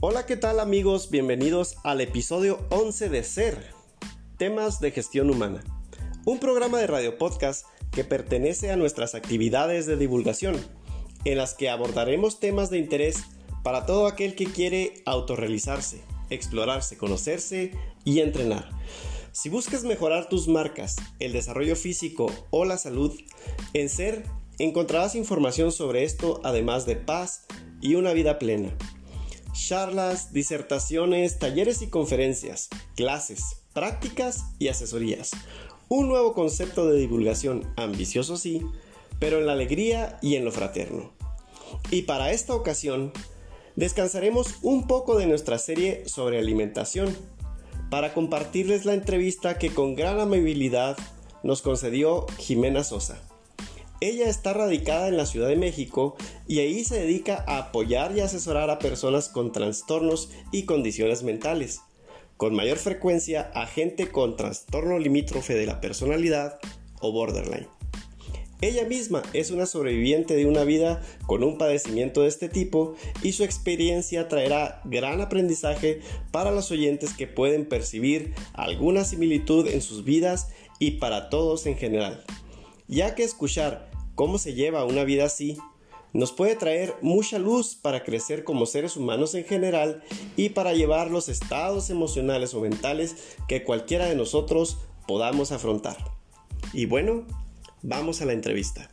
Hola, ¿qué tal amigos? Bienvenidos al episodio 11 de Ser, temas de gestión humana, un programa de radio podcast que pertenece a nuestras actividades de divulgación, en las que abordaremos temas de interés para todo aquel que quiere autorrealizarse, explorarse, conocerse y entrenar. Si buscas mejorar tus marcas, el desarrollo físico o la salud, en Ser encontrarás información sobre esto además de paz y una vida plena charlas, disertaciones, talleres y conferencias, clases, prácticas y asesorías. Un nuevo concepto de divulgación, ambicioso sí, pero en la alegría y en lo fraterno. Y para esta ocasión, descansaremos un poco de nuestra serie sobre alimentación para compartirles la entrevista que con gran amabilidad nos concedió Jimena Sosa. Ella está radicada en la Ciudad de México y ahí se dedica a apoyar y asesorar a personas con trastornos y condiciones mentales, con mayor frecuencia a gente con trastorno limítrofe de la personalidad o borderline. Ella misma es una sobreviviente de una vida con un padecimiento de este tipo y su experiencia traerá gran aprendizaje para los oyentes que pueden percibir alguna similitud en sus vidas y para todos en general ya que escuchar cómo se lleva una vida así nos puede traer mucha luz para crecer como seres humanos en general y para llevar los estados emocionales o mentales que cualquiera de nosotros podamos afrontar. Y bueno, vamos a la entrevista.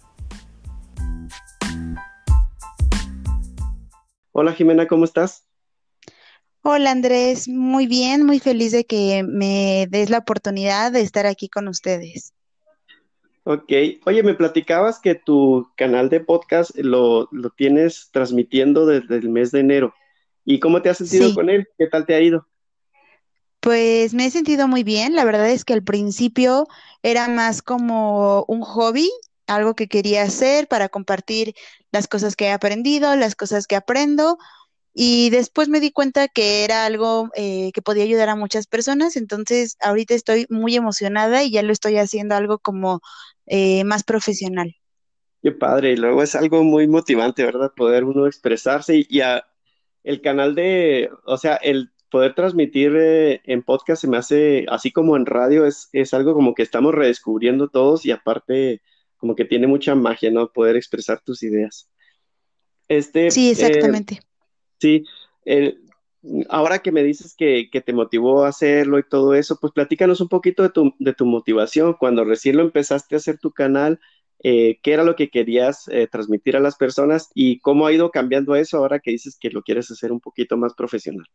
Hola Jimena, ¿cómo estás? Hola Andrés, muy bien, muy feliz de que me des la oportunidad de estar aquí con ustedes. Ok, oye, me platicabas que tu canal de podcast lo, tienes transmitiendo desde el mes de enero. ¿Y cómo te has sentido con él? ¿Qué tal te ha ido? Pues me he sentido muy bien. La verdad es que al principio era más como un hobby, algo que quería hacer para compartir las cosas que he aprendido, las cosas que aprendo. Y después me di cuenta que era algo eh, que podía ayudar a muchas personas. Entonces ahorita estoy muy emocionada y ya lo estoy haciendo algo como eh, más profesional. Qué padre, y luego es algo muy motivante, ¿verdad? Poder uno expresarse y, el canal de, o sea, el poder transmitir eh, en podcast se me hace, así como en radio, es, es algo como que estamos redescubriendo todos y aparte como que tiene mucha magia, ¿no? Poder expresar tus ideas. Este, sí, exactamente. Eh, sí, el, ahora que me dices que, te motivó a hacerlo y todo eso, pues platícanos un poquito de tu, de tu motivación. Cuando recién lo empezaste a hacer tu canal, eh, ¿qué era lo que querías eh, transmitir a las personas y cómo ha ido cambiando eso ahora que dices que lo quieres hacer un poquito más profesional?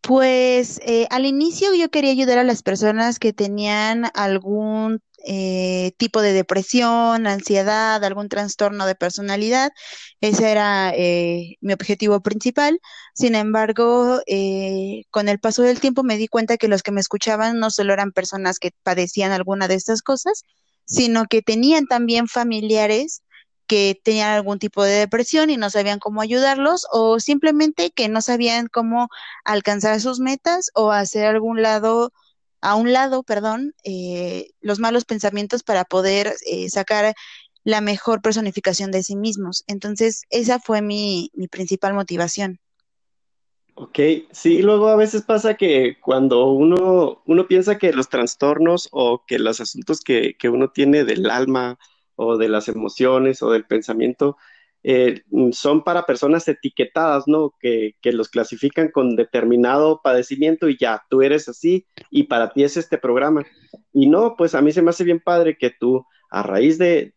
Pues eh, al inicio yo quería ayudar a las personas que tenían algún eh, tipo de depresión, ansiedad, algún trastorno de personalidad. Ese era eh, mi objetivo principal. Sin embargo, con el paso del tiempo me di cuenta que los que me escuchaban no solo eran personas que padecían alguna de estas cosas, sino que tenían también familiares que tenían algún tipo de depresión y no sabían cómo ayudarlos o simplemente que no sabían cómo alcanzar sus metas o hacer algún lado, a un lado, perdón, eh, los malos pensamientos para poder eh, sacar la mejor personificación de sí mismos. Entonces, esa fue mi, mi principal motivación. Ok, sí, luego a veces pasa que cuando uno, uno piensa que los trastornos o que los asuntos que, que uno tiene del alma, o de las emociones o del pensamiento eh, son para personas etiquetadas, ¿no? Que, los clasifican con determinado padecimiento y ya, tú eres así y para ti es este programa. Y no, pues a mí se me hace bien padre que tú, a raíz de,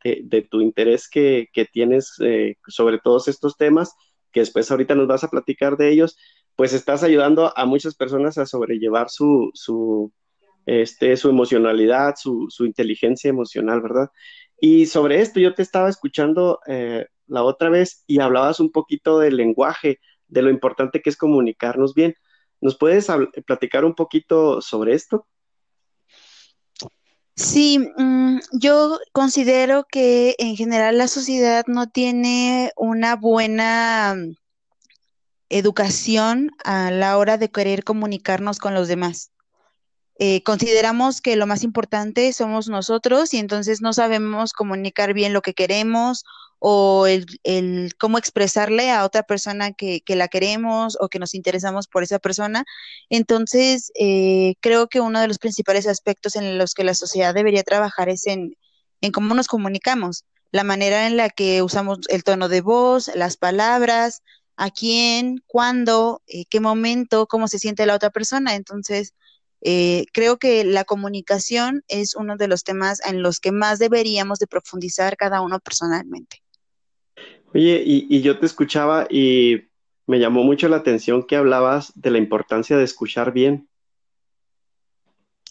tu interés que, tienes eh, sobre todos estos temas, que después ahorita nos vas a platicar de ellos, pues estás ayudando a muchas personas a sobrellevar su, su, este, su emocionalidad, su, su inteligencia emocional, ¿verdad? Y sobre esto yo te estaba escuchando eh, la otra vez y hablabas un poquito del lenguaje, de lo importante que es comunicarnos bien. ¿Nos puedes platicar un poquito sobre esto? Sí, mm, yo considero que en general la sociedad no tiene una buena educación a la hora de querer comunicarnos con los demás. Eh, consideramos que lo más importante somos nosotros y entonces no sabemos comunicar bien lo que queremos o el, cómo expresarle a otra persona que, la queremos o que nos interesamos por esa persona. Entonces, eh, creo que uno de los principales aspectos en los que la sociedad debería trabajar es en, en cómo nos comunicamos, la manera en la que usamos el tono de voz, las palabras, a quién, cuándo, eh, qué momento, cómo se siente la otra persona. Entonces, eh, creo que la comunicación es uno de los temas en los que más deberíamos de profundizar cada uno personalmente. Oye, y, yo te escuchaba y me llamó mucho la atención que hablabas de la importancia de escuchar bien.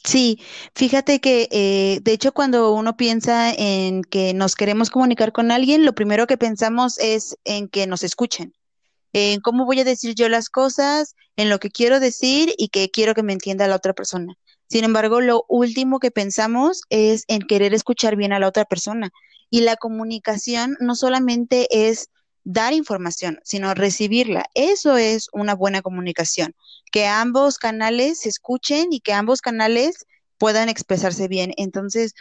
Sí, fíjate que eh, de hecho cuando uno piensa en que nos queremos comunicar con alguien, lo primero que pensamos es en que nos escuchen, en cómo voy a decir yo las cosas, en lo que quiero decir y que quiero que me entienda la otra persona. Sin embargo, lo último que pensamos es en querer escuchar bien a la otra persona. Y la comunicación no solamente es dar información, sino recibirla. Eso es una buena comunicación, que ambos canales se escuchen y que ambos canales puedan expresarse bien. Entonces,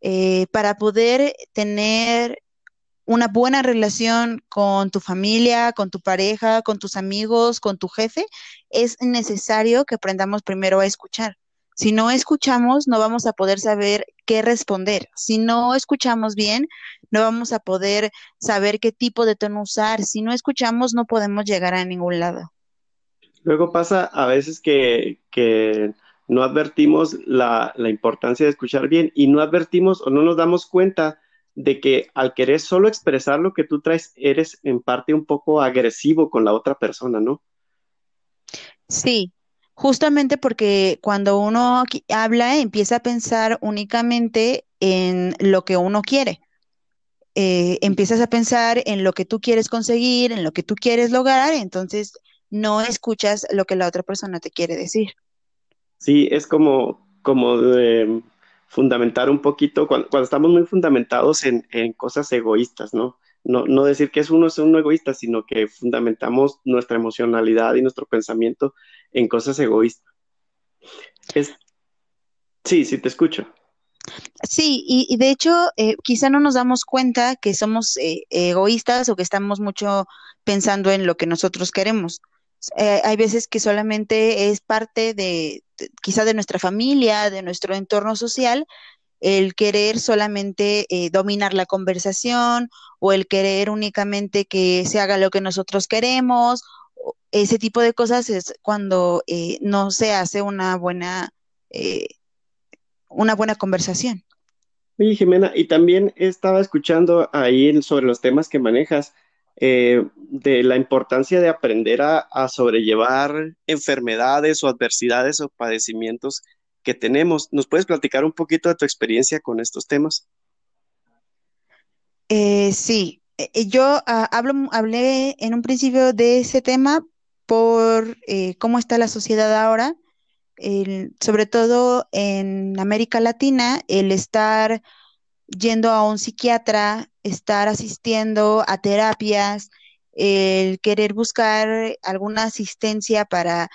eh, para poder tener una buena relación con tu familia, con tu pareja, con tus amigos, con tu jefe, es necesario que aprendamos primero a escuchar. Si no escuchamos, no vamos a poder saber qué responder. Si no escuchamos bien, no vamos a poder saber qué tipo de tono usar. Si no escuchamos, no podemos llegar a ningún lado. Luego pasa a veces que, no advertimos la, la importancia de escuchar bien y no advertimos o no nos damos cuenta de que al querer solo expresar lo que tú traes, eres en parte un poco agresivo con la otra persona, ¿no? Sí, Justamente porque cuando uno habla empieza a pensar únicamente en lo que uno quiere. Eh, empiezas a pensar en lo que tú quieres conseguir, en lo que tú quieres lograr, entonces no escuchas lo que la otra persona te quiere decir. Sí, es como, como de fundamentar un poquito, cuando, estamos muy fundamentados en, en, cosas egoístas, ¿no? ¿No? No decir que es uno es egoísta, sino que fundamentamos nuestra emocionalidad y nuestro pensamiento en cosas egoístas. Sí, sí, te escucho. Sí, y, de hecho, eh, quizá no nos damos cuenta que somos eh, egoístas o que estamos mucho pensando en lo que nosotros queremos. Eh, hay veces que solamente es parte de, quizá de nuestra familia, de nuestro entorno social, el querer solamente dominar la conversación o el querer únicamente que se haga lo que nosotros queremos ese tipo de cosas es cuando eh, no se hace una buena, eh, una buena conversación. Oye, Jimena, y también estaba escuchando ahí sobre los temas que manejas, eh, de la importancia de aprender a, sobrellevar enfermedades o adversidades o padecimientos que tenemos. ¿Nos puedes platicar un poquito de tu experiencia con estos temas? sí, yo ah, hablo, hablé en un principio de ese tema por eh, cómo está la sociedad ahora, sobre todo en América Latina, el estar yendo a un psiquiatra, estar asistiendo a terapias, el querer buscar alguna asistencia para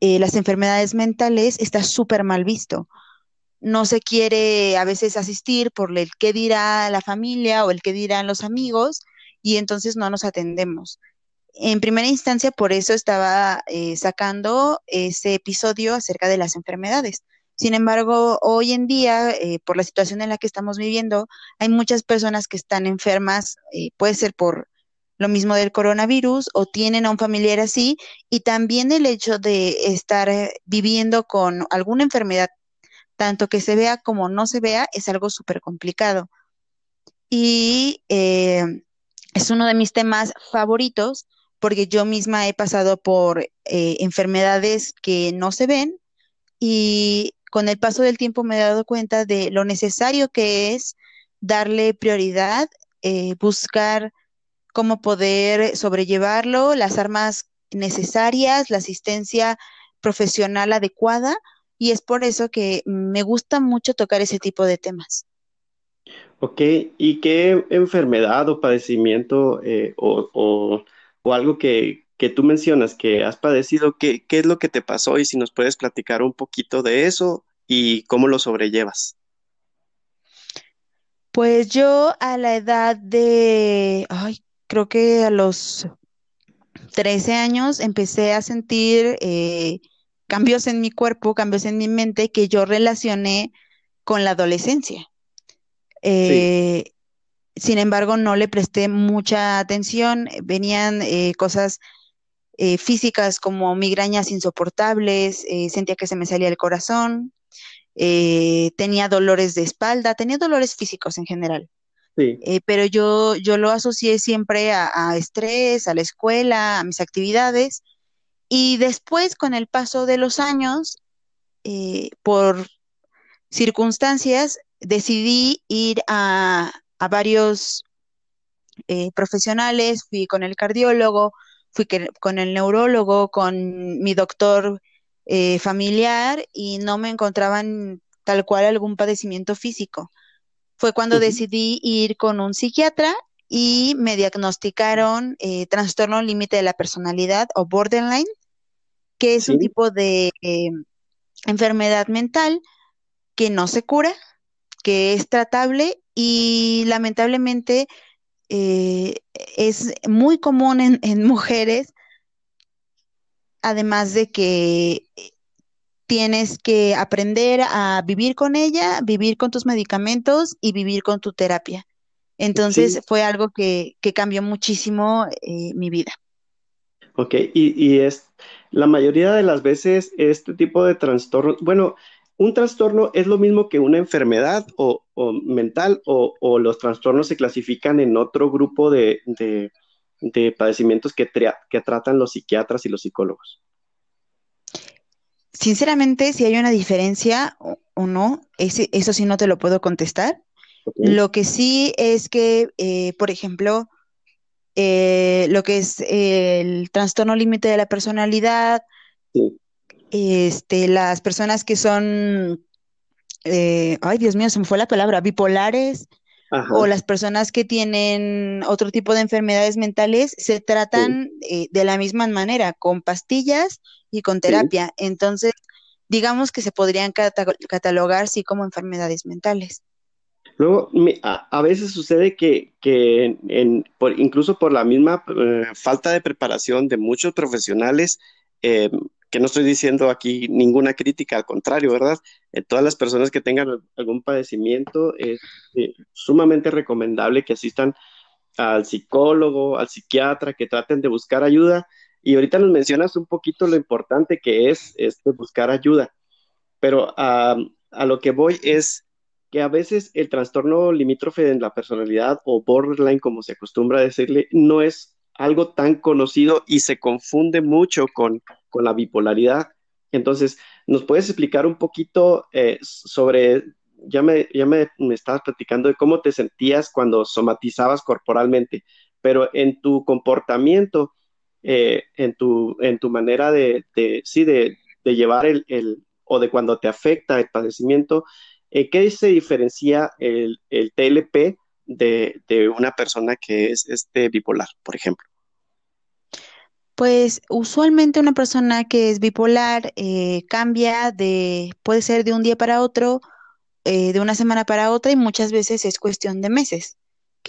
eh, las enfermedades mentales está súper mal visto. No se quiere a veces asistir por el que dirá la familia o el que dirán los amigos y entonces no nos atendemos en primera instancia, por eso estaba eh, sacando ese episodio acerca de las enfermedades. Sin embargo, hoy en día, eh, por la situación en la que estamos viviendo, hay muchas personas que están enfermas, puede ser por lo mismo del coronavirus o tienen a un familiar así, y también el hecho de estar viviendo con alguna enfermedad, tanto que se vea como no se vea, es algo súper complicado. Y es uno de mis temas favoritos porque yo misma he pasado por eh, enfermedades que no se ven y con el paso del tiempo me he dado cuenta de lo necesario que es darle prioridad, eh, buscar cómo poder sobrellevarlo, las armas necesarias, la asistencia profesional adecuada y es por eso que me gusta mucho tocar ese tipo de temas. Ok, ¿y qué enfermedad o padecimiento eh, o o algo que, tú mencionas que has padecido, ¿qué, ¿qué es lo que te pasó? Y si nos puedes platicar un poquito de eso y cómo lo sobrellevas. Pues yo a la edad de, ay, creo que a los 13 años empecé a sentir eh, cambios en mi cuerpo, cambios en mi mente que yo relacioné con la adolescencia. Sí, Eh, sin embargo, no le presté mucha atención. Venían eh, cosas eh, físicas como migrañas insoportables, sentía que se me salía el corazón, tenía dolores de espalda, tenía dolores físicos en general. Sí, Eh, pero yo, yo lo asocié siempre a, estrés, a la escuela, a mis actividades. Y después, con el paso de los años, eh, por circunstancias, decidí ir a, a varios eh, profesionales, fui con el cardiólogo, fui con el neurólogo, con mi doctor eh, familiar y no me encontraban tal cual algún padecimiento físico. Fue cuando decidí ir con un psiquiatra y me diagnosticaron eh, trastorno límite de la personalidad o borderline, que es un tipo de eh, enfermedad mental que no se cura, que es tratable y lamentablemente eh, es muy común en, en mujeres, además de que tienes que aprender a vivir con ella, vivir con tus medicamentos y vivir con tu terapia. Entonces Sí, fue algo que, que cambió muchísimo eh, mi vida. ok. Y, y es la mayoría de las veces este tipo de trastorno, bueno, un trastorno es lo mismo que una enfermedad o, o mental o, o los trastornos se clasifican en otro grupo de, de, de padecimientos que, que tratan los psiquiatras y los psicólogos. Sinceramente, si hay una diferencia o, o no, ese- eso sí no te lo puedo contestar. Lo que sí es que, eh, por ejemplo, eh, lo que es el trastorno límite de la personalidad, sí, este, las personas que son, eh, ay Dios mío, se me fue la palabra, bipolares, o las personas que tienen otro tipo de enfermedades mentales, se sí, tratan eh, de la misma manera, con pastillas y con sí. terapia. Entonces, digamos que se podrían cata- catalogar, sí, como enfermedades mentales. Luego, a, a veces sucede que, que en- en- por, incluso por la misma eh, falta de preparación de muchos profesionales, eh, que no estoy diciendo aquí ninguna crítica, al contrario, ¿verdad? Eh, todas las personas que tengan al- algún padecimiento, es eh, sumamente recomendable que asistan al psicólogo, al psiquiatra, que traten de buscar ayuda. Y ahorita nos mencionas un poquito lo importante que es este, buscar ayuda. Pero a lo que voy es que a veces el trastorno limítrofe en la personalidad o borderline, como se acostumbra a decirle, no es algo tan conocido y se confunde mucho con, con la bipolaridad. Entonces, ¿nos puedes explicar un poquito eh, sobre, ya me, ya me, me estabas platicando de cómo te sentías cuando somatizabas corporalmente, pero en tu comportamiento, eh, en tu, en tu manera de, sí, de, de llevar el, el, o de cuando te afecta el padecimiento, eh, ¿qué se diferencia el, el TLP de, de, una persona que es este bipolar, por ejemplo? Pues usualmente una persona que es bipolar eh, cambia de, puede ser de un día para otro, eh, de una semana para otra y muchas veces es cuestión de meses,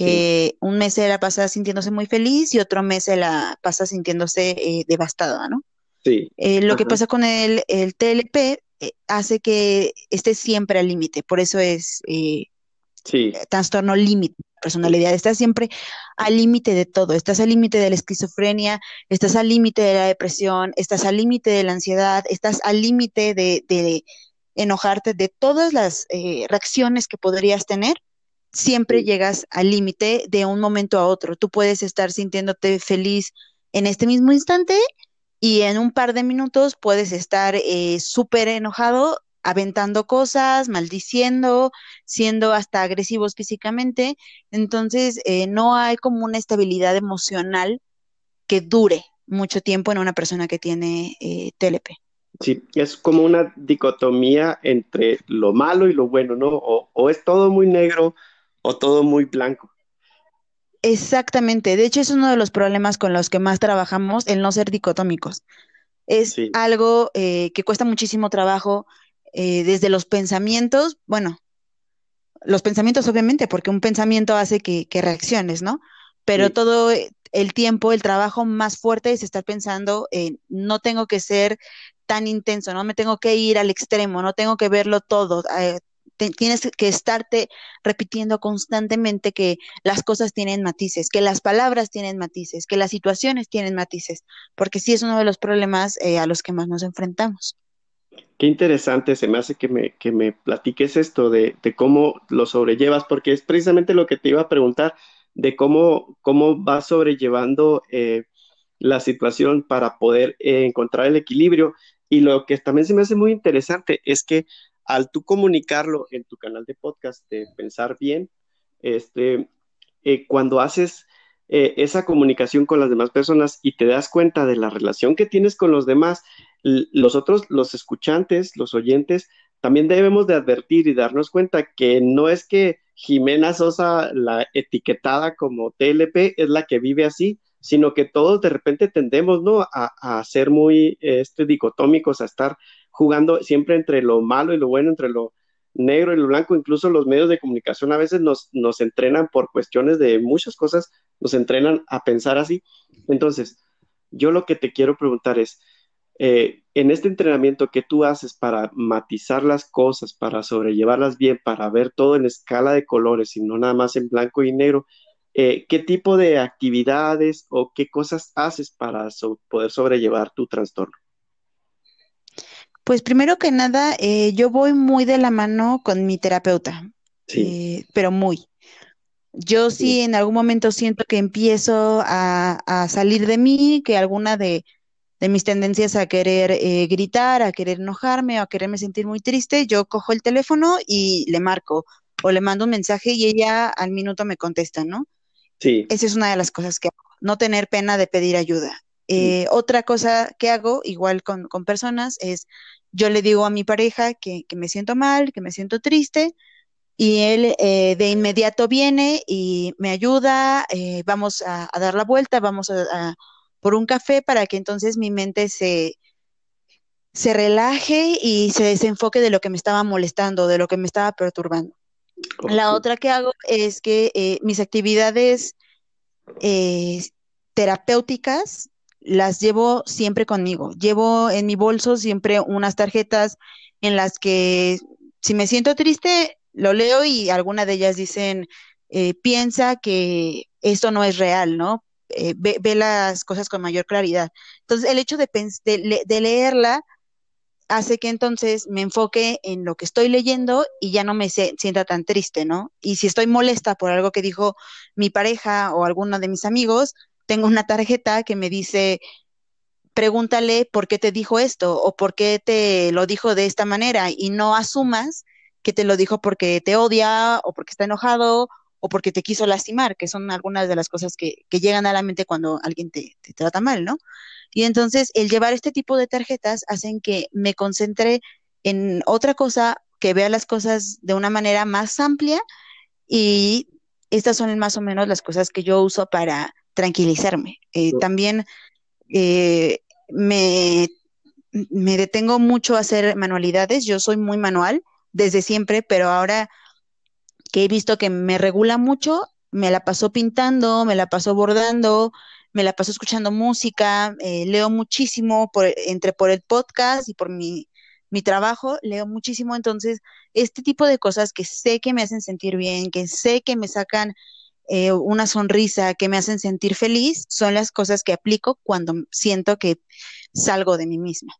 Sí, que un mes se la pasa sintiéndose muy feliz y otro mes se la pasa sintiéndose eh, devastada, ¿no? sí, Eh, lo que pasa con el, el TLP eh, hace que esté siempre al límite, por eso es eh, sí, trastorno límite, personalidad, estás siempre al límite de todo, estás al límite de la esquizofrenia, estás al límite de la depresión, estás al límite de la ansiedad, estás al límite de, de enojarte, de todas las eh, reacciones que podrías tener, siempre llegas al límite de un momento a otro. Tú puedes estar sintiéndote feliz en este mismo instante y en un par de minutos puedes estar eh, súper enojado, aventando cosas, maldiciendo, siendo hasta agresivos físicamente. Entonces, eh, no hay como una estabilidad emocional que dure mucho tiempo en una persona que tiene eh, TLP. sí. Es como una dicotomía entre lo malo y lo bueno, ¿no? O, o es todo muy negro o todo muy blanco. Exactamente. De hecho, es uno de los problemas con los que más trabajamos, el no ser dicotómicos. Es Sí, algo eh, que cuesta muchísimo trabajo eh, desde los pensamientos. Bueno, los pensamientos obviamente, porque un pensamiento hace que, reacciones, ¿no? Pero todo el tiempo, el trabajo más fuerte es estar pensando, en no tengo que ser tan intenso, no me tengo que ir al extremo, no tengo que verlo todo. Eh, tienes que estarte repitiendo constantemente que las cosas tienen matices, que las palabras tienen matices, que las situaciones tienen matices, porque sí es uno de los problemas eh, a los que más nos enfrentamos. Qué interesante, se me hace que me, que me platiques esto de, cómo lo sobrellevas, porque es precisamente lo que te iba a preguntar, de cómo, cómo vas sobrellevando eh, la situación para poder eh, encontrar el equilibrio. Y lo que también se me hace muy interesante es que al tú comunicarlo en tu canal de podcast de Pensar Bien, este, eh, cuando haces esa comunicación con las demás personas y te das cuenta de la relación que tienes con los demás, los otros, los escuchantes, los oyentes, también debemos de advertir y darnos cuenta que no es que Jimena Sosa, la etiquetada como TLP, es la que vive así, sino que todos de repente tendemos, ¿no? A, ser muy este, dicotómicos, a estar jugando siempre entre lo malo y lo bueno, entre lo negro y lo blanco. Incluso los medios de comunicación a veces nos, nos entrenan por cuestiones de muchas cosas, nos entrenan a pensar así. Entonces, yo lo que te quiero preguntar es, eh, en este entrenamiento que tú haces para matizar las cosas, para sobrellevarlas bien, para ver todo en escala de colores y no nada más en blanco y negro, eh, ¿qué tipo de actividades o qué cosas haces para poder sobrellevar tu trastorno? Pues primero que nada, eh, yo voy muy de la mano con mi terapeuta, pero muy. Yo sí. en algún momento siento que empiezo a salir de mí, que alguna de de mis tendencias a querer eh, gritar, a querer enojarme o a quererme sentir muy triste, yo cojo el teléfono y le marco o le mando un mensaje y ella al minuto me contesta, ¿no? Sí. Esa es una de las cosas que hago, no tener pena de pedir ayuda. Eh, otra cosa que hago, igual con, personas, es yo le digo a mi pareja que, me siento mal, que me siento triste, y él eh, de inmediato viene y me ayuda, vamos a, dar la vuelta, vamos a por un café para que entonces mi mente se, se relaje y se desenfoque de lo que me estaba molestando, de lo que me estaba perturbando. La otra que hago es que eh, mis actividades eh, terapéuticas las llevo siempre conmigo. Llevo en mi bolso siempre unas tarjetas en las que si me siento triste, lo leo y alguna de ellas dicen, eh, piensa que esto no es real, ¿no? Eh, ve, las cosas con mayor claridad. Entonces, el hecho de, de, leerla hace que entonces me enfoque en lo que estoy leyendo y ya no me sienta tan triste, ¿no? Y si estoy molesta por algo que dijo mi pareja o alguno de mis amigos, tengo una tarjeta que me dice, pregúntale por qué te dijo esto o por qué te lo dijo de esta manera y no asumas que te lo dijo porque te odia o porque está enojado o porque te quiso lastimar, que son algunas de las cosas que, llegan a la mente cuando alguien te, trata mal, ¿no? Y entonces el llevar este tipo de tarjetas hacen que me concentre en otra cosa, que vea las cosas de una manera más amplia y estas son más o menos las cosas que yo uso para tranquilizarme. Eh, también eh, me, me detengo mucho a hacer manualidades, yo soy muy manual desde siempre, pero ahora que he visto que me regula mucho, me la paso pintando, me la paso bordando, me la paso escuchando música, eh, leo muchísimo por, entre por el podcast y por mi, mi trabajo, leo muchísimo. Entonces, este tipo de cosas que sé que me hacen sentir bien, que sé que me sacan eh, una sonrisa, que me hacen sentir feliz, son las cosas que aplico cuando siento que salgo de mí misma.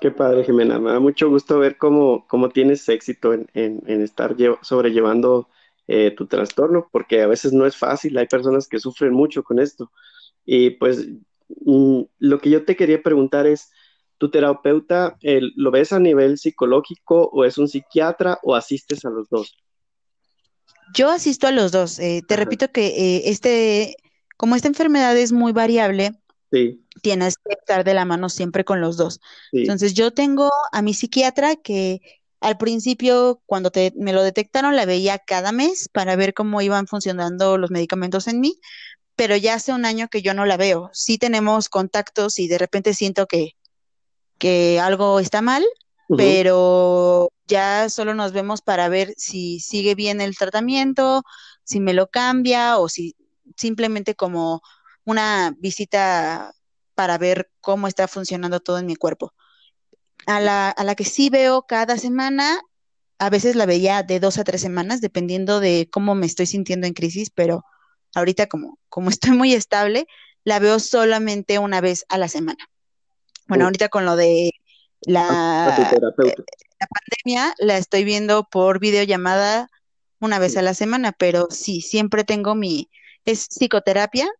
Qué padre, Jimena. Me da mucho gusto ver cómo, cómo tienes éxito en, en, estar sobrellevando eh, tu trastorno, porque a veces no es fácil. Hay personas que sufren mucho con esto. Y pues mm, lo que yo te quería preguntar es, ¿tu terapeuta lo ves a nivel psicológico o es un psiquiatra o asistes a los dos? Yo asisto a los dos. Eh, te repito que eh, este, como esta enfermedad es muy variable, Tienes que estar de la mano siempre con los dos. Entonces, yo tengo a mi psiquiatra que al principio, cuando me lo detectaron, la veía cada mes para ver cómo iban funcionando los medicamentos en mí, pero ya hace un año que yo no la veo. Sí tenemos contactos y de repente siento que, que algo está mal, pero ya solo nos vemos para ver si sigue bien el tratamiento, si me lo cambia o si simplemente como una visita para ver cómo está funcionando todo en mi cuerpo. A la, a la que sí veo cada semana, a veces la veía de dos a tres semanas, dependiendo de cómo me estoy sintiendo en crisis, pero ahorita como, como estoy muy estable, la veo solamente una vez a la semana. Bueno, ahorita con lo de la, la pandemia, la estoy viendo por videollamada una vez a la semana, pero sí, siempre tengo mi, es psicoterapia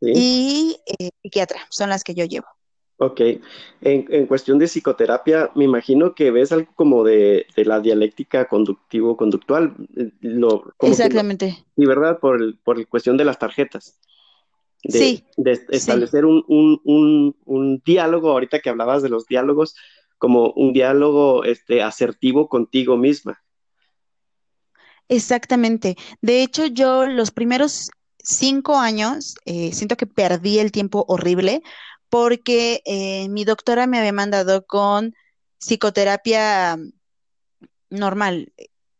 y eh, psiquiatra, son las que yo llevo. Ok, en, en, cuestión de psicoterapia, me imagino que ves algo como de, de la dialéctica conductivo-conductual. Eh, Exactamente. Sí, ¿verdad? Por, el, por la cuestión de las tarjetas. De, sí. De establecer Un, un, un, un, diálogo, ahorita que hablabas de los diálogos, como un diálogo este, asertivo contigo misma. Exactamente. De hecho, yo los primeros cinco años eh, siento que perdí el tiempo horrible porque eh, mi doctora me había mandado con psicoterapia normal.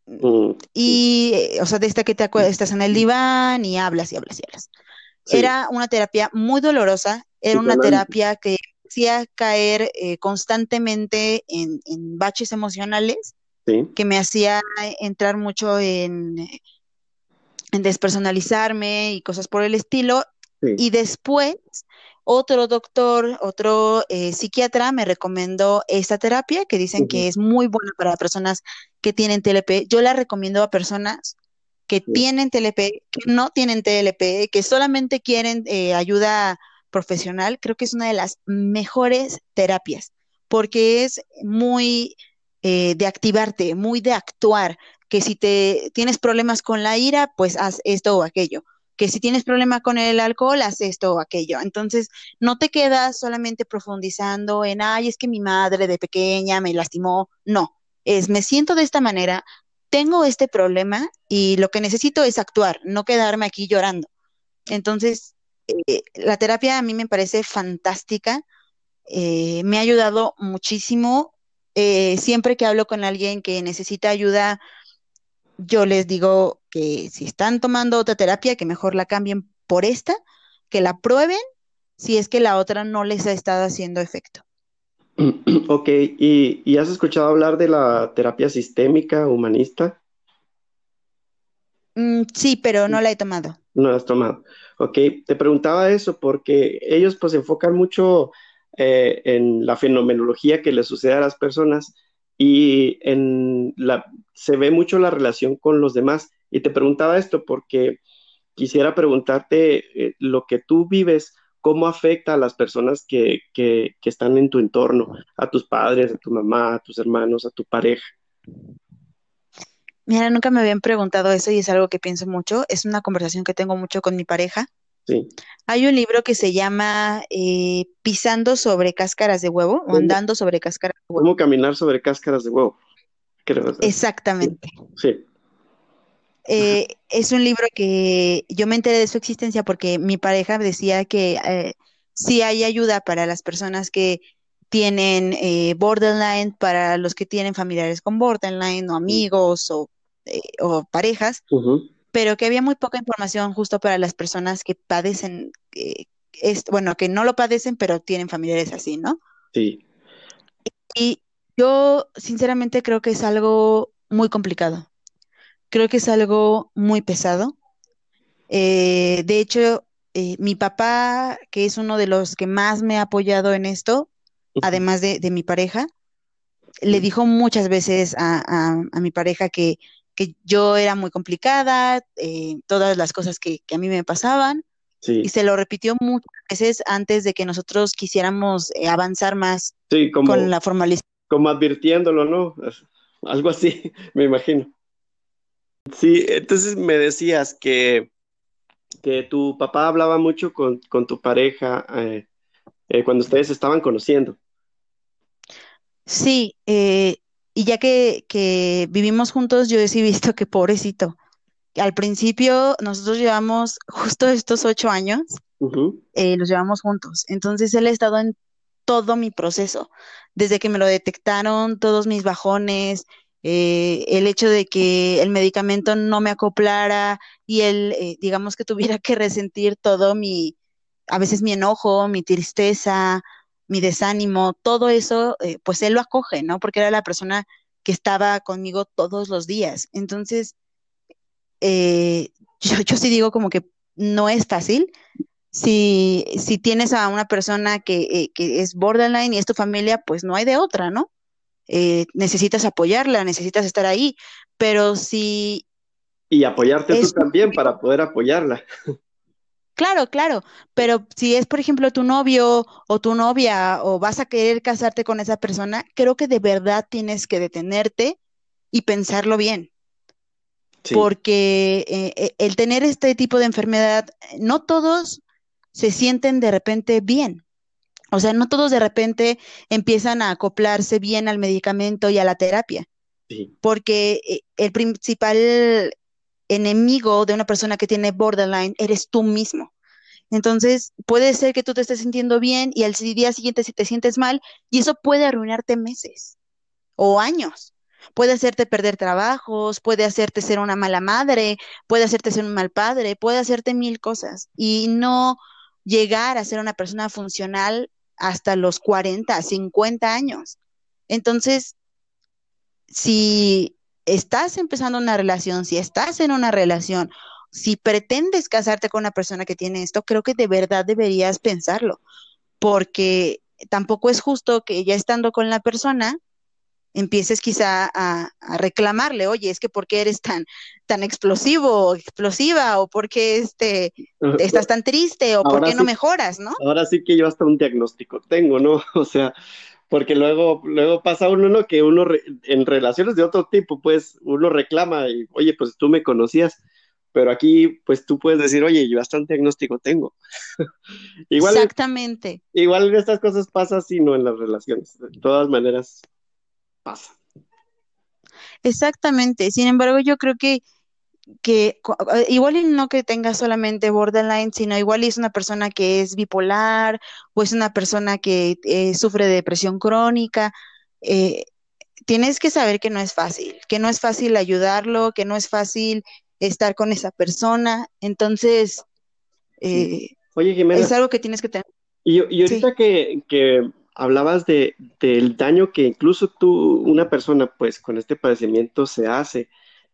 Mm, y, eh, o sea, de esta que te estás en el diván y hablas y hablas y hablas. Era una terapia muy dolorosa, era una terapia que hacía caer eh, constantemente en, en, baches emocionales, que me hacía entrar mucho en despersonalizarme y cosas por el estilo. Y después otro doctor, otro eh, psiquiatra me recomendó esta terapia que dicen que es muy buena para personas que tienen TLP. Yo la recomiendo a personas que tienen TLP, que no tienen TLP, que solamente quieren eh, ayuda profesional. Creo que es una de las mejores terapias porque es muy eh, de activarte, muy de actuar, que si te tienes problemas con la ira, pues haz esto o aquello que si tienes problema con el alcohol, haz esto o aquello. Entonces, no te quedas solamente profundizando en, ay, es que mi madre de pequeña me lastimó. No, es, me siento de esta manera, tengo este problema y lo que necesito es actuar, no quedarme aquí llorando. Entonces, eh, la terapia a mí me parece fantástica, eh, me ha ayudado muchísimo. Eh, siempre que hablo con alguien que necesita ayuda, yo les digo que si están tomando otra terapia, que mejor la cambien por esta, que la prueben si es que la otra no les ha estado haciendo efecto. Ok, ¿y, has escuchado hablar de la terapia sistémica humanista? Mm, sí, pero no la he tomado. No la has tomado. Ok, te preguntaba eso porque ellos pues enfocan mucho eh, en la fenomenología que le sucede a las personas y en la, se ve mucho la relación con los demás. Y te preguntaba esto porque quisiera preguntarte eh, lo que tú vives, cómo afecta a las personas que, que, que, están en tu entorno, a tus padres, a tu mamá, a tus hermanos, a tu pareja. Mira, nunca me habían preguntado eso y es algo que pienso mucho. Es una conversación que tengo mucho con mi pareja. Hay un libro que se llama eh, Pisando sobre cáscaras de huevo o andando sobre cáscaras de huevo. ¿Cómo caminar sobre cáscaras de huevo? Exactamente. Sí. Eh, es un libro que yo me enteré de su existencia porque mi pareja decía que eh, sí hay ayuda para las personas que tienen borderline, para los que tienen familiares con borderline o amigos o, o parejas pero que había muy poca información justo para las personas que padecen, eh, bueno, que no lo padecen, pero tienen familiares así, ¿no? Sí. Y yo sinceramente creo que es algo muy complicado. Creo que es algo muy pesado. Eh, de hecho, eh, mi papá, que es uno de los que más me ha apoyado en esto, además de, de mi pareja, le dijo muchas veces a, a, a mi pareja que que yo era muy complicada, eh, todas las cosas que, que, a mí me pasaban. Y se lo repitió muchas veces antes de que nosotros quisiéramos eh, avanzar más con la formalización. Como advirtiéndolo, ¿no? Algo así, me imagino. Sí, entonces me decías que, que tu papá hablaba mucho con, con tu pareja eh, cuando ustedes estaban conociendo. Sí, eh, y ya que, que vivimos juntos, yo he visto que pobrecito. Al principio nosotros llevamos justo estos ocho años, eh, los llevamos juntos. Entonces él ha estado en todo mi proceso, desde que me lo detectaron, todos mis bajones, eh, el hecho de que el medicamento no me acoplara y el, eh, digamos que tuviera que resentir todo mi, a veces mi enojo, mi tristeza, mi desánimo, todo eso, eh, pues él lo acoge, ¿no? Porque era la persona que estaba conmigo todos los días. Entonces, yo, yo sí digo como que no es fácil, si, si tienes a una persona que, que, es borderline y es tu familia, pues no hay de otra, ¿no? Eh, necesitas apoyarla, necesitas estar ahí, pero si... Y apoyarte tú también para poder apoyarla. Claro, claro, pero si es, por ejemplo, tu novio o tu novia o vas a querer casarte con esa persona, creo que de verdad tienes que detenerte y pensarlo bien. Porque eh, eh, el tener este tipo de enfermedad, no todos se sienten de repente bien. O sea, no todos de repente empiezan a acoplarse bien al medicamento y a la terapia. Porque eh, el principal enemigo de una persona que tiene borderline eres tú mismo. Entonces, puede ser que tú te estés sintiendo bien y al día siguiente si te sientes mal, y eso puede arruinarte meses o años. Puede hacerte perder trabajos, puede hacerte ser una mala madre, puede hacerte ser un mal padre, puede hacerte mil cosas. Y no llegar a ser una persona funcional hasta los 40, 50 años. Entonces, si estás empezando una relación, si estás en una relación, si pretendes casarte con una persona que tiene esto, creo que de verdad deberías pensarlo, porque tampoco es justo que ya estando con la persona, empieces quizá a, reclamarle, oye, es que ¿por qué eres tan, tan explosivo explosiva? ¿O por qué este, estás tan triste? ¿O por qué no mejoras? ¿no? Ahora sí que yo hasta un diagnóstico tengo, ¿no? O sea, porque luego, luego pasa uno, ¿no? Que uno en relaciones de otro tipo, pues uno reclama y, oye, pues tú me conocías, pero aquí, pues tú puedes decir, oye, yo hasta un diagnóstico tengo. igual, Exactamente. Igual en estas cosas pasa, sino en las relaciones. De todas maneras, pasa. Exactamente. Sin embargo, yo creo que, que eh, igual y no que tenga solamente borderline, sino igual es una persona que es bipolar o es una persona que eh, sufre de depresión crónica. Eh, tienes que saber que no es fácil, que no es fácil ayudarlo, que no es fácil estar con esa persona. Entonces, Oye, Jimena, es algo que tienes que tener. Y, y ahorita que, que hablabas de, del daño que incluso tú, una persona, pues con este padecimiento se hace.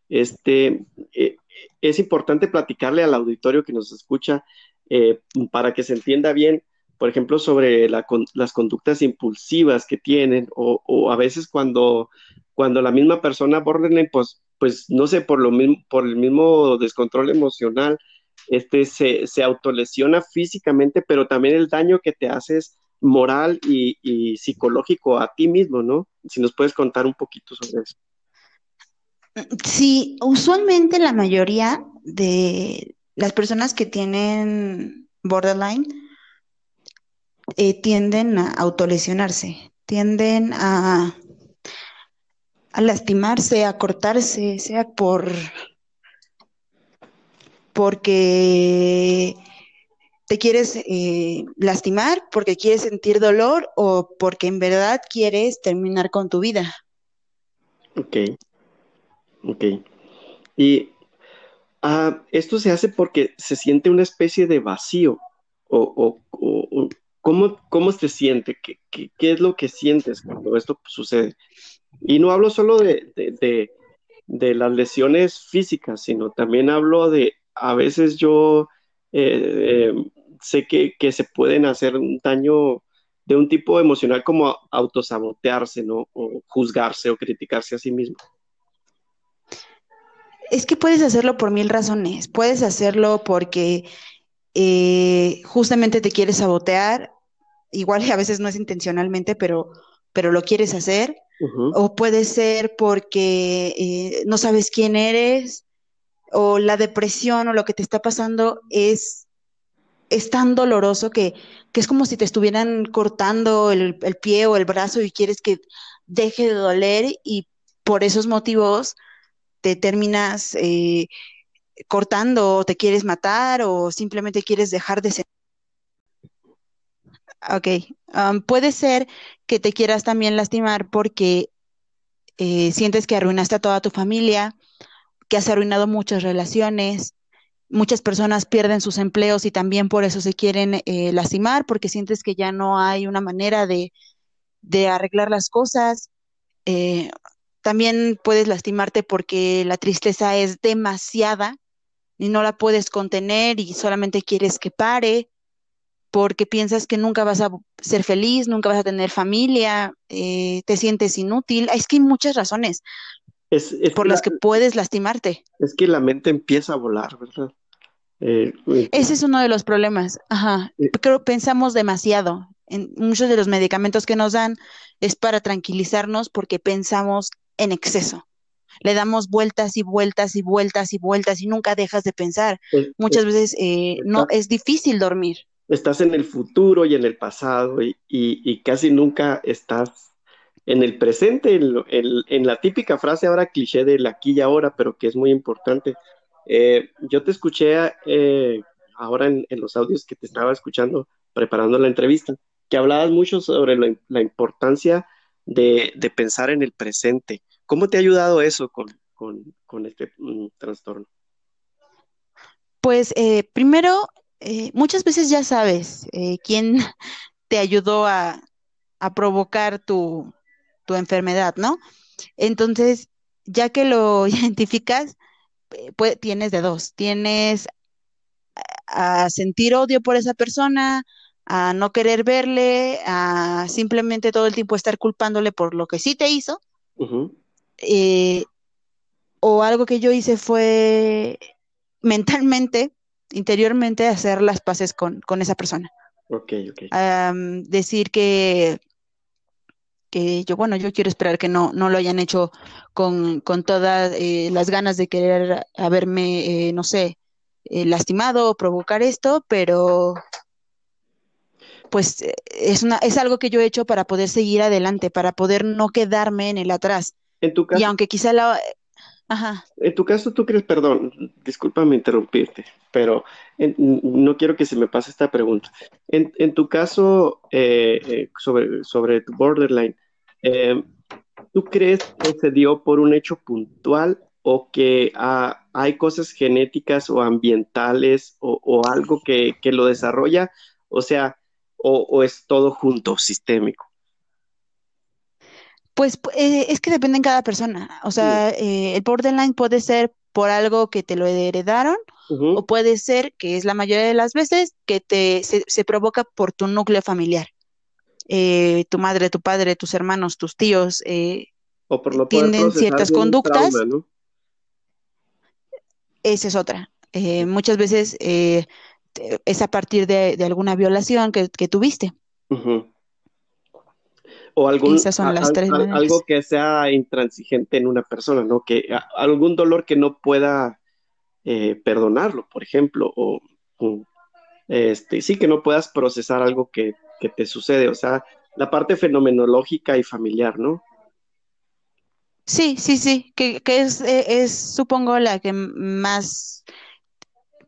Este, eh, es importante platicarle al auditorio que nos escucha eh, para que se entienda bien, por ejemplo, sobre las conductas impulsivas que tienen o, a veces cuando, cuando la misma persona borderline, pues, pues no sé, por, lo mismo, por el mismo descontrol emocional, este, se, se autolesiona físicamente, pero también el daño que te haces moral y, psicológico a ti mismo, ¿no? Si nos puedes contar un poquito sobre eso. Sí, usualmente la mayoría de las personas que tienen borderline eh, tienden a autolesionarse, tienden a, lastimarse, a cortarse, sea por porque te quieres eh, lastimar, porque quieres sentir dolor o porque en verdad quieres terminar con tu vida. Ok, ok. Y ah, esto se hace porque se siente una especie de vacío o, o, ¿cómo, ¿cómo, se siente? ¿Qué, ¿Qué, es lo que sientes cuando esto sucede? Y no hablo solo de, de, de las lesiones físicas, sino también hablo de, a veces yo eh, eh, sé que, se pueden hacer un daño de un tipo emocional como autosabotearse, ¿no? O juzgarse o criticarse a sí mismo. Es que puedes hacerlo por mil razones. Puedes hacerlo porque eh, justamente te quieres sabotear, igual a veces no es intencionalmente, pero, pero lo quieres hacer. O puede ser porque eh, no sabes quién eres, o la depresión o lo que te está pasando es es tan doloroso que, es como si te estuvieran cortando el, pie o el brazo y quieres que deje de doler y por esos motivos te terminas eh, cortando o te quieres matar o simplemente quieres dejar de ser. Ok, um, puede ser que te quieras también lastimar porque eh, sientes que arruinaste a toda tu familia, que has arruinado muchas relaciones, muchas personas pierden sus empleos y también por eso se quieren eh, lastimar, porque sientes que ya no hay una manera de, de arreglar las cosas. Eh, también puedes lastimarte porque la tristeza es demasiada y no la puedes contener y solamente quieres que pare porque piensas que nunca vas a ser feliz, nunca vas a tener familia, eh, te sientes inútil. Es que hay muchas razones por las que puedes lastimarte. Es que la mente empieza a volar, ¿verdad? Eh, Ese es uno de los problemas. Ajá. Creo pensamos demasiado. En muchos de los medicamentos que nos dan es para tranquilizarnos porque pensamos en exceso. Le damos vueltas y vueltas y vueltas y vueltas y nunca dejas de pensar. Muchas veces eh, no es difícil dormir. Estás en el futuro y en el pasado y, casi nunca estás en el presente, en, la típica frase ahora cliché del aquí y ahora, pero que es muy importante. Eh, yo te escuché eh, ahora en, los audios que te estaba escuchando preparando la entrevista, que hablabas mucho sobre la, importancia de, pensar en el presente. ¿Cómo te ha ayudado eso con, este mm, trastorno? Pues eh, primero, muchas veces ya sabes quién te ayudó a, provocar tu, tu enfermedad, ¿no? Entonces, ya que lo identificas, pues, tienes de dos, tienes a sentir odio por esa persona, a no querer verle, a simplemente todo el tiempo estar culpándole por lo que sí te hizo. Eh, o algo que yo hice fue mentalmente, interiormente, hacer las paces con, esa persona. Ok, ok. decir que que yo, bueno, yo quiero esperar que no, no lo hayan hecho con, todas eh, las ganas de querer haberme, eh, no sé, eh, lastimado o provocar esto, pero pues es, una, es algo que yo he hecho para poder seguir adelante, para poder no quedarme en el atrás. En tu caso, y aunque quizá la... Ajá. En tu caso, tú crees, perdón, discúlpame interrumpirte, pero no quiero que se me pase esta pregunta. En, en tu caso, sobre, sobre tu borderline, eh, ¿Tú crees que se dio por un hecho puntual o que ah, hay cosas genéticas o ambientales o, algo que, lo desarrolla? O sea, o, es todo junto, sistémico? Pues eh, es que depende en cada persona. O sea, eh, el borderline puede ser por algo que te lo heredaron o puede ser, que es la mayoría de las veces, que te, se provoca por tu núcleo familiar. Eh, tu madre, tu padre, tus hermanos, tus tíos eh, o por lo tienen ciertas conductas. Esa es otra. Muchas veces es a partir de, alguna violación que, tuviste. O algún, algo que sea intransigente en una persona, ¿no? Que algún dolor que no pueda perdonarlo, por ejemplo, o, este, sí que no puedas procesar algo que que te sucede, o sea, la parte fenomenológica y familiar, ¿no? Sí, sí, sí, que, es, e, es, supongo, la que más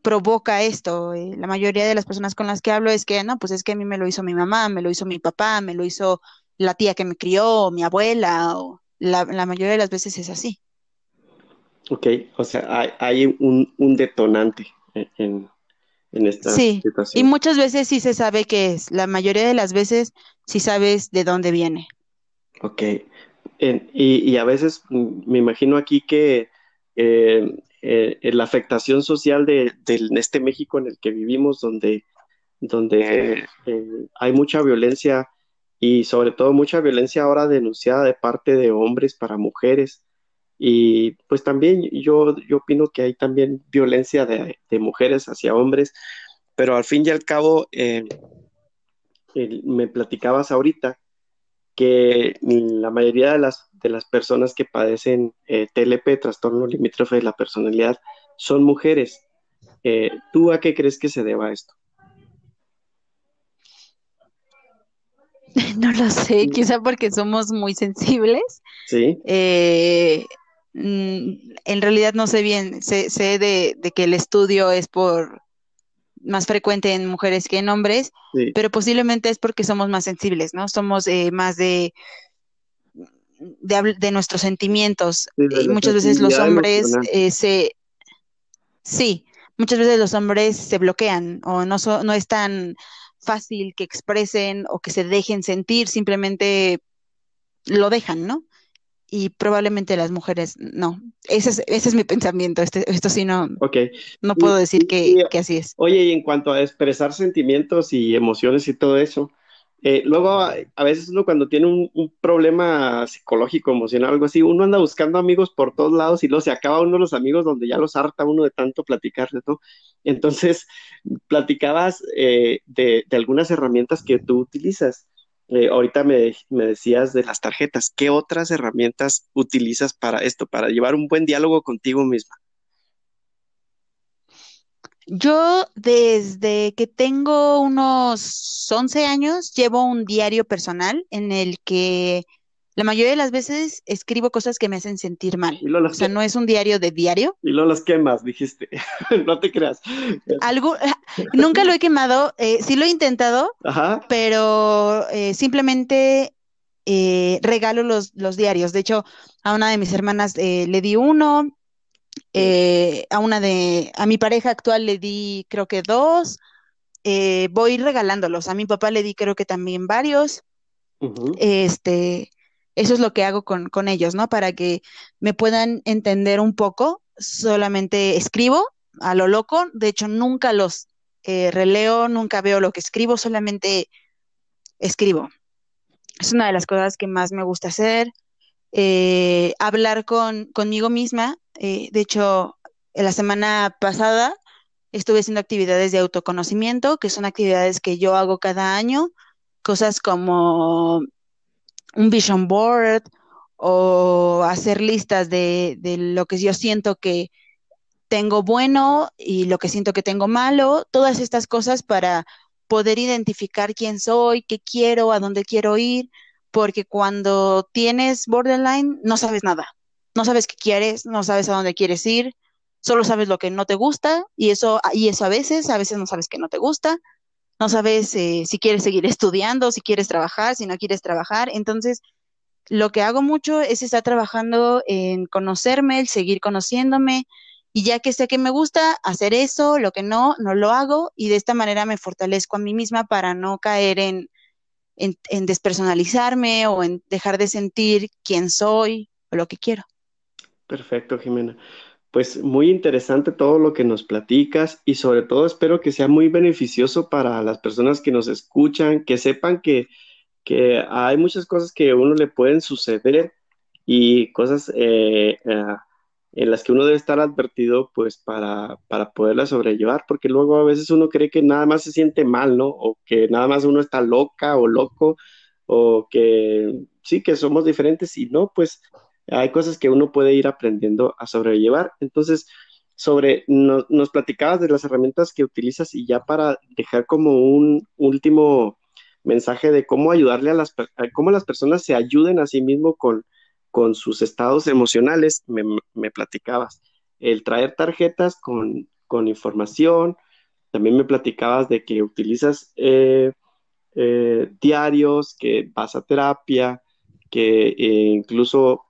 provoca esto. Eh, la mayoría de las personas con las que hablo es que, no, pues es que a mí me lo hizo mi mamá, me lo hizo mi papá, me lo hizo la tía que me crió, mi abuela, o la, mayoría de las veces es así. Ok, o sea, hay, hay un, un, detonante en, en esta sí, Y muchas veces sí se sabe qué es. La mayoría de las veces sí sabes de dónde viene. Ok. y, a veces mm, me imagino aquí que eh, eh, la afectación social de, este México en el que vivimos, donde, donde eh, hay mucha violencia y sobre todo mucha violencia ahora denunciada de parte de hombres para mujeres. Y pues también yo, yo opino que hay también violencia de, mujeres hacia hombres, pero al fin y al cabo, eh, me platicabas ahorita que la mayoría de las, de las personas que padecen eh, TLP, trastorno limítrofe de la personalidad, son mujeres. Eh, ¿Tú a qué crees que se deba esto? No lo sé, quizá porque somos muy sensibles. Sí. Mm, en realidad no sé bien, sé, sé de, que el estudio es por, más frecuente en mujeres que en hombres, pero posiblemente es porque somos más sensibles, ¿no? Somos eh, más de, de, nuestros sentimientos. y muchas veces los hombres eh, se... Sí, muchas veces los hombres se bloquean o no, no es tan fácil que expresen o que se dejen sentir, simplemente lo dejan, ¿no? y probablemente las mujeres no. Ese es, ese es mi pensamiento. Este, esto sí no, okay. no puedo decir que, así es. Oye, y en cuanto a expresar sentimientos y emociones y todo eso, eh, luego a, veces uno cuando tiene un, problema psicológico, emocional, algo así, uno anda buscando amigos por todos lados y luego se acaba uno de los amigos donde ya los harta uno de tanto platicar, ¿no? Entonces, platicabas eh, de, algunas herramientas que tú utilizas. Eh, ahorita me, decías de las tarjetas. ¿Qué otras herramientas utilizas para esto, para llevar un buen diálogo contigo misma? Yo desde que tengo unos 11 años llevo un diario personal en el que la mayoría de las veces escribo cosas que me hacen sentir mal. O sea, no es un diario de diario. Y luego las quemas, dijiste. no te creas. Algo, nunca lo he quemado. Eh, sí lo he intentado, pero eh, simplemente eh, regalo los, los, diarios. De hecho, a una de mis hermanas le di uno. A una de, a mi pareja actual le di creo que dos. voy regalándolos. A mi papá le di creo que también varios. Este, eso es lo que hago con, con ellos, ¿no? Para que me puedan entender un poco. Solamente escribo a lo loco. De hecho, nunca los eh, releo, nunca veo lo que escribo, solamente escribo. Es una de las cosas que más me gusta hacer. Eh, hablar con, conmigo misma. Eh, de hecho, la semana pasada estuve haciendo actividades de autoconocimiento, que son actividades que yo hago cada año, cosas como un vision board o hacer listas de, lo que yo siento que tengo bueno y lo que siento que tengo malo, todas estas cosas para poder identificar quién soy, qué quiero, a dónde quiero ir, porque cuando tienes borderline no sabes nada, no sabes qué quieres, no sabes a dónde quieres ir, solo sabes lo que no te gusta y eso, y eso a veces, a veces no sabes que no te gusta, no sabes eh, si quieres seguir estudiando, si quieres trabajar, si no quieres trabajar. Entonces, lo que hago mucho es estar trabajando en conocerme, el seguir conociéndome, y ya que sé que me gusta hacer eso, lo que no, no lo hago, y de esta manera me fortalezco a mí misma para no caer en, en despersonalizarme o en dejar de sentir quién soy o lo que quiero. Perfecto, Jimena. Pues muy interesante todo lo que nos platicas y sobre todo espero que sea muy beneficioso para las personas que nos escuchan, que sepan que, hay muchas cosas que a uno le pueden suceder y cosas eh, eh, en las que uno debe estar advertido pues para, para poderlas sobrellevar, porque luego a veces uno cree que nada más se siente mal, ¿no? O que nada más uno está loca o loco, o que sí, que somos diferentes y no, pues hay cosas que uno puede ir aprendiendo a sobrellevar. Entonces, sobre, nos platicabas de las herramientas que utilizas y ya para dejar como un último mensaje de cómo ayudarle a las, cómo las personas se ayuden a sí mismo con, con sus estados emocionales, me, platicabas. El traer tarjetas con, información, también me platicabas de que utilizas eh, eh, diarios, que vas a terapia, que eh, incluso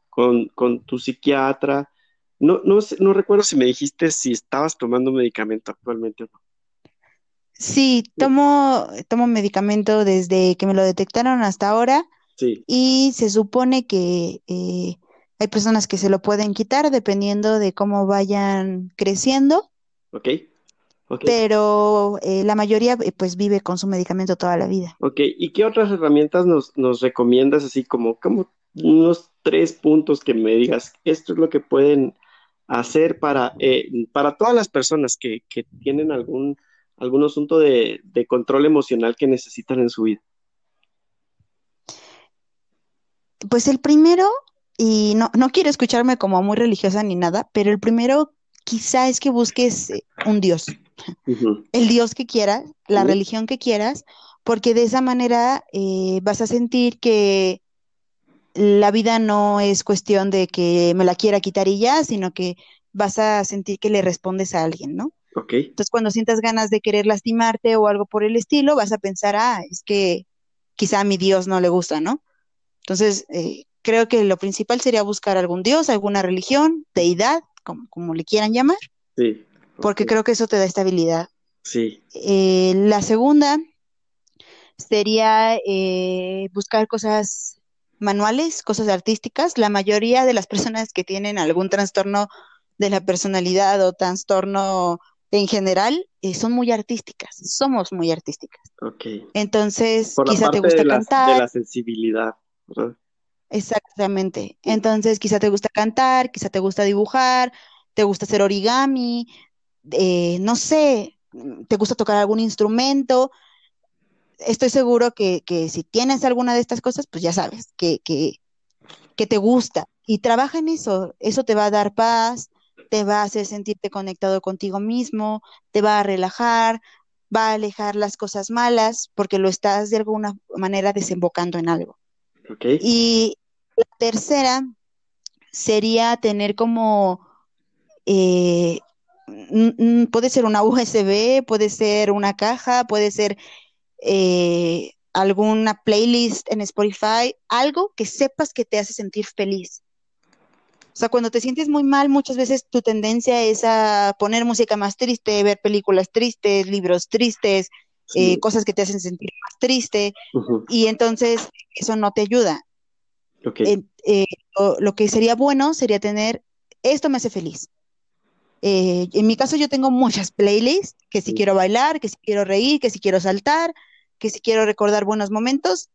con, tu psiquiatra. No, no, no recuerdo si me dijiste si estabas tomando medicamento actualmente o no. Sí, tomo, tomo medicamento desde que me lo detectaron hasta ahora. Sí. Y se supone que eh, hay personas que se lo pueden quitar dependiendo de cómo vayan creciendo. Ok. okay. Pero eh, la mayoría eh, pues vive con su medicamento toda la vida. Ok, ¿y qué otras herramientas nos, nos recomiendas así como, como unos tres puntos que me digas, esto es lo que pueden hacer para, eh, para todas las personas que, tienen algún, algún asunto de, control emocional que necesitan en su vida? Pues el primero, y no, no quiero escucharme como muy religiosa ni nada, pero el primero quizá es que busques eh, un Dios, el Dios que quieras, la religión que quieras, porque de esa manera eh, vas a sentir que la vida no es cuestión de que me la quiera quitar y ya, sino que vas a sentir que le respondes a alguien, ¿no? Ok. Entonces, cuando sientas ganas de querer lastimarte o algo por el estilo, vas a pensar, ah, es que quizá a mi Dios no le gusta, ¿no? Entonces, eh, creo que lo principal sería buscar algún Dios, alguna religión, deidad, como, como le quieran llamar, Sí. porque creo que eso te da estabilidad. Sí. Eh, la segunda sería eh, buscar cosas manuales, cosas artísticas. La mayoría de las personas que tienen algún trastorno de la personalidad o trastorno en general eh, son muy artísticas, somos muy artísticas. Ok. Entonces, Por quizá te de gusta la, de cantar, la sensibilidad, ¿verdad? exactamente. Entonces, quizá te gusta cantar, quizá te gusta dibujar, te gusta hacer origami, eh, no sé, te gusta tocar algún instrumento. Estoy seguro que, que si tienes alguna de estas cosas, pues ya sabes que, que, que te gusta y trabaja en eso. Eso te va a dar paz, te va a hacer sentirte conectado contigo mismo, te va a relajar, va a alejar las cosas malas porque lo estás de alguna manera desembocando en algo. Y la tercera sería tener como, eh, puede ser una USB, puede ser una caja, puede ser eh, alguna playlist en Spotify, algo que sepas que te hace sentir feliz. O sea, cuando te sientes muy mal, muchas veces tu tendencia es a poner música más triste, ver películas tristes, libros tristes, eh, cosas que te hacen sentir más triste, y entonces eso no te ayuda. Eh, eh, lo, lo que sería bueno sería tener, esto me hace feliz. En mi caso yo tengo muchas playlists, que si Sí. quiero bailar, que si quiero reír, que si quiero saltar, que si quiero recordar buenos momentos,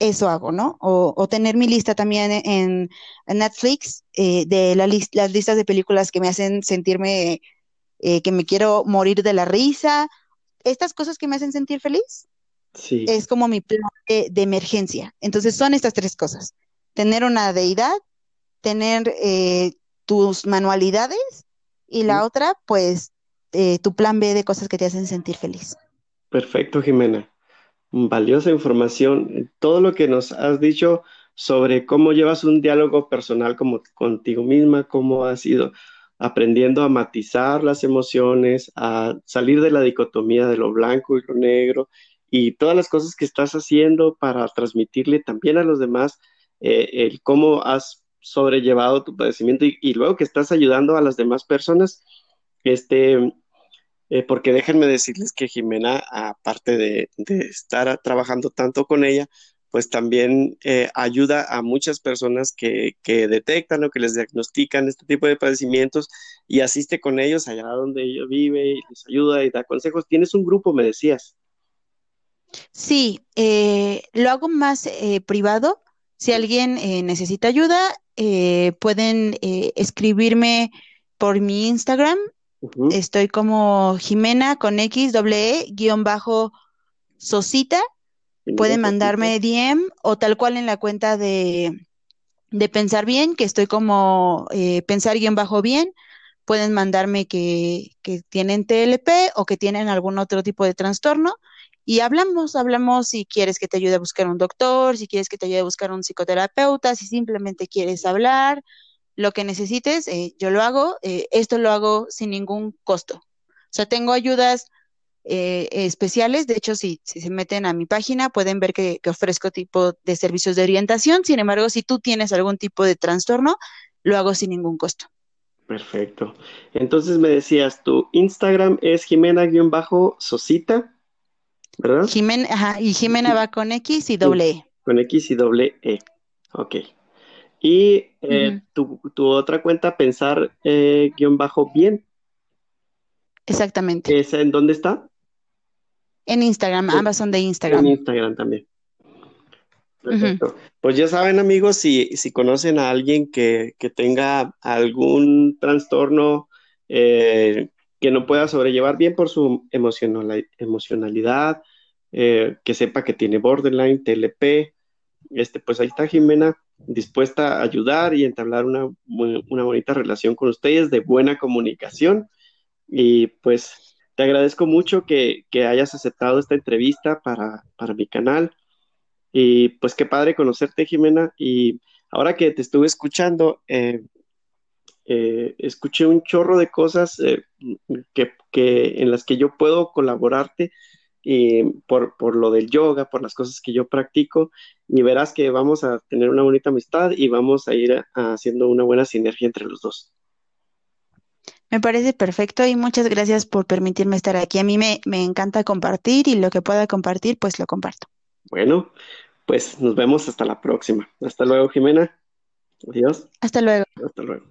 eso hago, ¿no? O, o tener mi lista también en, en Netflix eh, de la las listas de películas que me hacen sentirme eh, que me quiero morir de la risa. Estas cosas que me hacen sentir feliz Sí. es como mi plan de, de emergencia. Entonces son estas tres cosas. Tener una deidad, tener eh, tus manualidades y la otra, pues, eh, tu plan B de cosas que te hacen sentir feliz. Perfecto, Jimena. Valiosa información. Todo lo que nos has dicho sobre cómo llevas un diálogo personal como contigo misma, cómo has ido aprendiendo a matizar las emociones, a salir de la dicotomía de lo blanco y lo negro, y todas las cosas que estás haciendo para transmitirle también a los demás eh, el cómo has sobrellevado tu padecimiento y, y luego que estás ayudando a las demás personas. Este, eh, porque déjenme decirles que Jimena, aparte de, estar trabajando tanto con ella, pues también eh, ayuda a muchas personas que, que detectan o que les diagnostican este tipo de padecimientos y asiste con ellos allá donde ella vive y les ayuda y da consejos. Tienes un grupo, me decías. Sí, eh, lo hago más privado. Si alguien necesita ayuda, pueden escribirme por mi Instagram. Estoy como Jimena con X, doble E, guion bajo Sosita. Pueden mandarme DM o tal cual en la cuenta de, de Pensar Bien, que estoy como eh, Pensar guion bajo bien. Pueden mandarme que, que tienen TLP o que tienen algún otro tipo de trastorno y hablamos, hablamos si quieres que te ayude a buscar un doctor, si quieres que te ayude a buscar un psicoterapeuta, si simplemente quieres hablar, lo que necesites, eh, yo lo hago. Eh, esto lo hago sin ningún costo. O sea, tengo ayudas eh, especiales. De hecho, si, si se meten a mi página, pueden ver que, que ofrezco tipo de servicios de orientación. Sin embargo, si tú tienes algún tipo de trastorno, lo hago sin ningún costo. Perfecto. Entonces me decías, tu Instagram es Jimena-Sosita, ¿verdad? Jimena, ajá, y Jimena va con X y doble E. Con X y doble E. Ok. Y eh, tu, tu otra cuenta, pensar eh, guion bajo bien, exactamente. ¿esa en dónde está? En Instagram, En, ambas son de en Instagram. Instagram también. Perfecto. Pues ya saben, amigos, si, si conocen a alguien que, que tenga algún trastorno eh, que no pueda sobrellevar bien por su emocional- emocionalidad, eh, que sepa que tiene borderline, TLP, este, pues ahí está Jimena dispuesta a ayudar y entablar una, una bonita relación con ustedes de buena comunicación. Y pues te agradezco mucho que, que hayas aceptado esta entrevista para, para mi canal. Y pues qué padre conocerte, Jimena. Y ahora que te estuve escuchando, eh, eh, escuché un chorro de cosas eh, que, que, en las que yo puedo colaborarte por, por, lo del yoga, por las cosas que yo practico, y verás que vamos a tener una bonita amistad y vamos a ir haciendo una buena sinergia entre los dos. Me parece perfecto y muchas gracias por permitirme estar aquí. A mí me, me encanta compartir y lo que pueda compartir, pues lo comparto. Bueno, pues nos vemos hasta la próxima. Hasta luego, Jimena. Adiós. Hasta luego. Hasta luego.